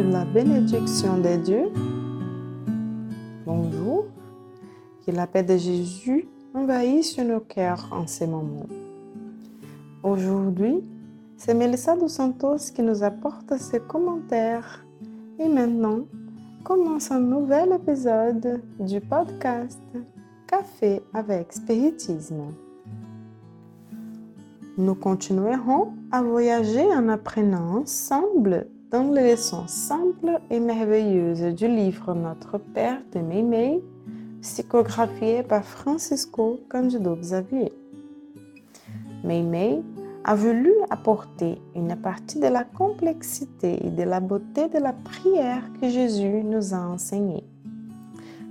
la bénédiction de Dieu. Bonjour, que la paix de Jésus envahisse nos cœurs en ces moments. Aujourd'hui, c'est Melissa dos Santos qui nous apporte ses commentaires. Et maintenant, commence un nouvel épisode du podcast Café avec Spiritisme. Nous continuerons à voyager en apprenant ensemble dans les leçons simples et merveilleuses du livre Notre Père de Meimei, psychographié par Francisco Candido Xavier. Meimei a voulu apporter une partie de la complexité et de la beauté de la prière que Jésus nous a enseignée.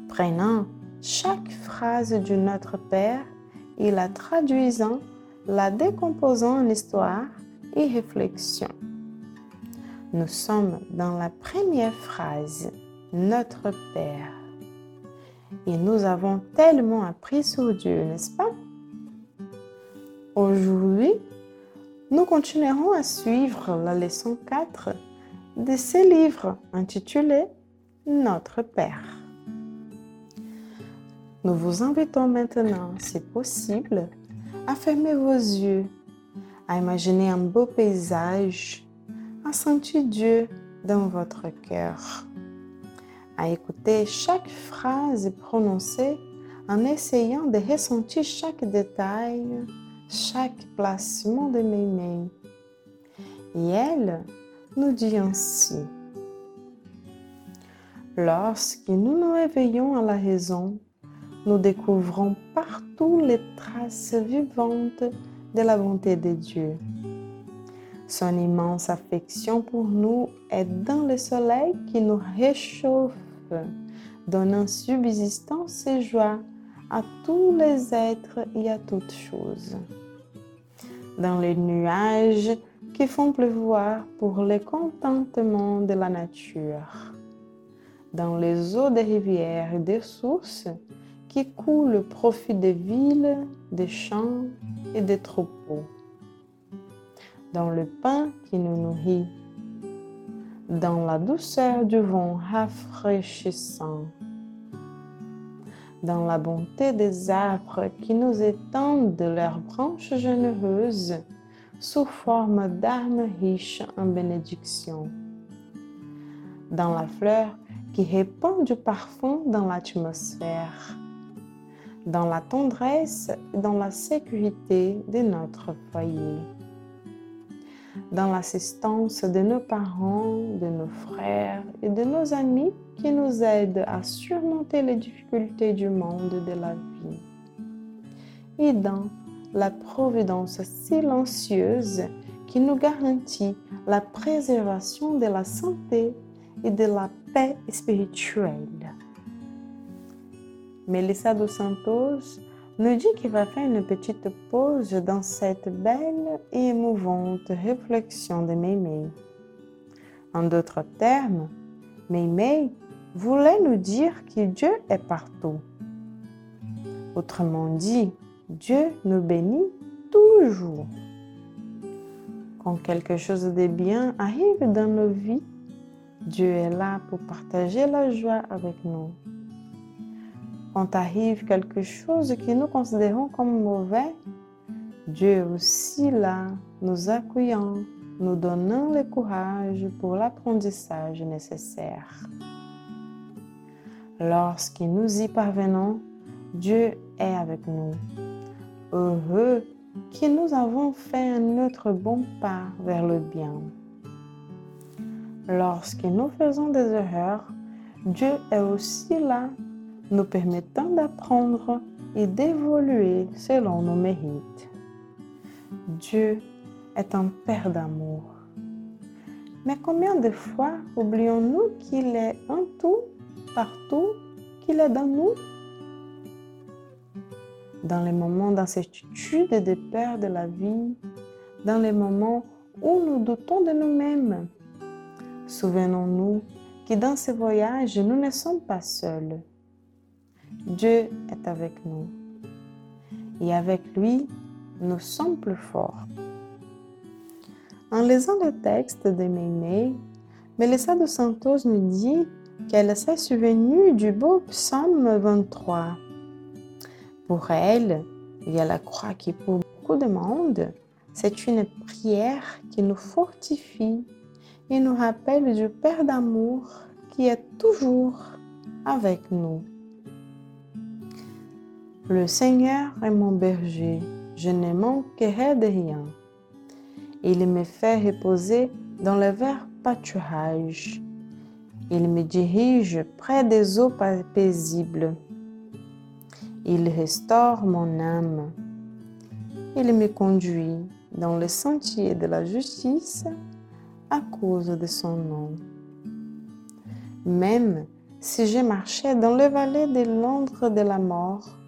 Prenant chaque phrase du Notre Père et la traduisant, la décomposant en histoire et réflexion. Nous sommes dans la première phrase, Notre Père. Et nous avons tellement appris sur Dieu, n'est-ce pas? Aujourd'hui, nous continuerons à suivre la leçon 4 de ce livre intitulé Notre Père. Nous vous invitons maintenant, si possible, à fermer vos yeux, à imaginer un beau paysage, à sentir Dieu dans votre cœur, à écouter chaque phrase prononcée en essayant de ressentir chaque détail chaque placement de mes mains. Et elle nous dit ainsi. Lorsque nous nous réveillons à la raison, nous découvrons partout les traces vivantes de la bonté de Dieu. Son immense affection pour nous est dans le soleil qui nous réchauffe, donnant subsistance et joie à tous les êtres et à toutes choses. Dans les nuages qui font pleuvoir pour le contentement de la nature, dans les eaux des rivières et des sources qui coulent au profit des villes, des champs et des troupeaux, dans le pain qui nous nourrit, dans la douceur du vent rafraîchissant dans la bonté des arbres qui nous étendent de leurs branches généreuses sous forme d'armes riches en bénédictions, dans la fleur qui répand du parfum dans l'atmosphère, dans la tendresse et dans la sécurité de notre foyer dans l'assistance de nos parents, de nos frères et de nos amis qui nous aident à surmonter les difficultés du monde de la vie. Et dans la providence silencieuse qui nous garantit la préservation de la santé et de la paix spirituelle. Melissa dos Santos nous dit qu'il va faire une petite pause dans cette belle et émouvante réflexion de Meimei. En d'autres termes, Meimei voulait nous dire que Dieu est partout. Autrement dit, Dieu nous bénit toujours. Quand quelque chose de bien arrive dans nos vies, Dieu est là pour partager la joie avec nous quand arrive quelque chose que nous considérons comme mauvais, Dieu est aussi là, nous accueillant, nous donnant le courage pour l'apprentissage nécessaire. Lorsque nous y parvenons, Dieu est avec nous. Heureux que nous avons fait un autre bon pas vers le bien. Lorsque nous faisons des erreurs, Dieu est aussi là nous permettant d'apprendre et d'évoluer selon nos mérites. Dieu est un Père d'amour. Mais combien de fois oublions-nous qu'il est en tout, partout, qu'il est dans nous? Dans les moments d'incertitude et de peur de la vie, dans les moments où nous doutons de nous-mêmes, souvenons-nous que dans ce voyage, nous ne sommes pas seuls. Dieu est avec nous. Et avec lui, nous sommes plus forts. En lisant le texte de Mémé, Melissa dos Santos nous dit qu'elle s'est souvenue du beau psaume 23. Pour elle, il y a la croix qui pour beaucoup de monde, c'est une prière qui nous fortifie et nous rappelle du Père d'amour qui est toujours avec nous. Le Seigneur est mon berger, je ne manquerai de rien. Il me fait reposer dans le vert pâturage. Il me dirige près des eaux paisibles. Il restaure mon âme. Il me conduit dans le sentier de la justice à cause de son nom. Même si je marchais dans le vallée de l'ombre de la mort,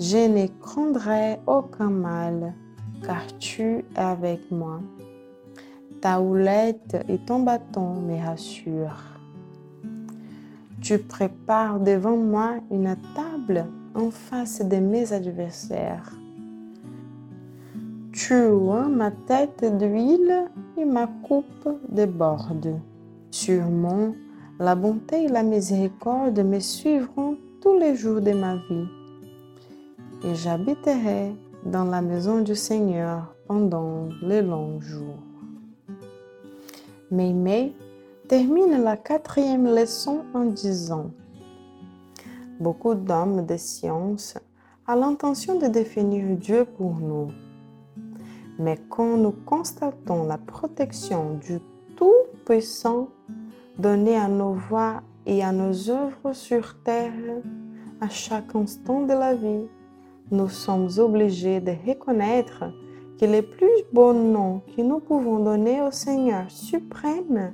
je ne craindrai aucun mal, car tu es avec moi. Ta houlette et ton bâton me rassurent. Tu prépares devant moi une table en face de mes adversaires. Tu oins ma tête d'huile et ma coupe déborde. Sûrement, la bonté et la miséricorde me suivront tous les jours de ma vie. Et j'habiterai dans la maison du Seigneur pendant les longs jours. Meimei termine la quatrième leçon en disant Beaucoup d'hommes de science ont l'intention de définir Dieu pour nous. Mais quand nous constatons la protection du Tout-Puissant donnée à nos voix et à nos œuvres sur terre à chaque instant de la vie, nous sommes obligés de reconnaître que le plus beau nom que nous pouvons donner au Seigneur suprême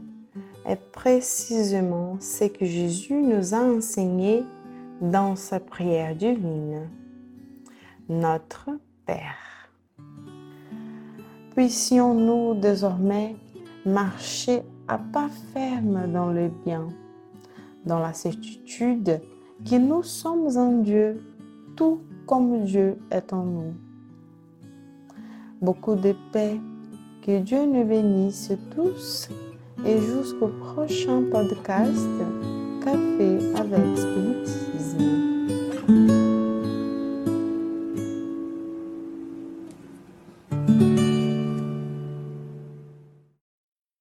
est précisément ce que Jésus nous a enseigné dans sa prière divine. Notre Père. Puissions-nous désormais marcher à pas ferme dans le bien, dans la certitude que nous sommes en Dieu, tout comme Dieu est en nous beaucoup de paix. Que Dieu nous bénisse tous et jusqu'au prochain podcast Café avec Spiritisme.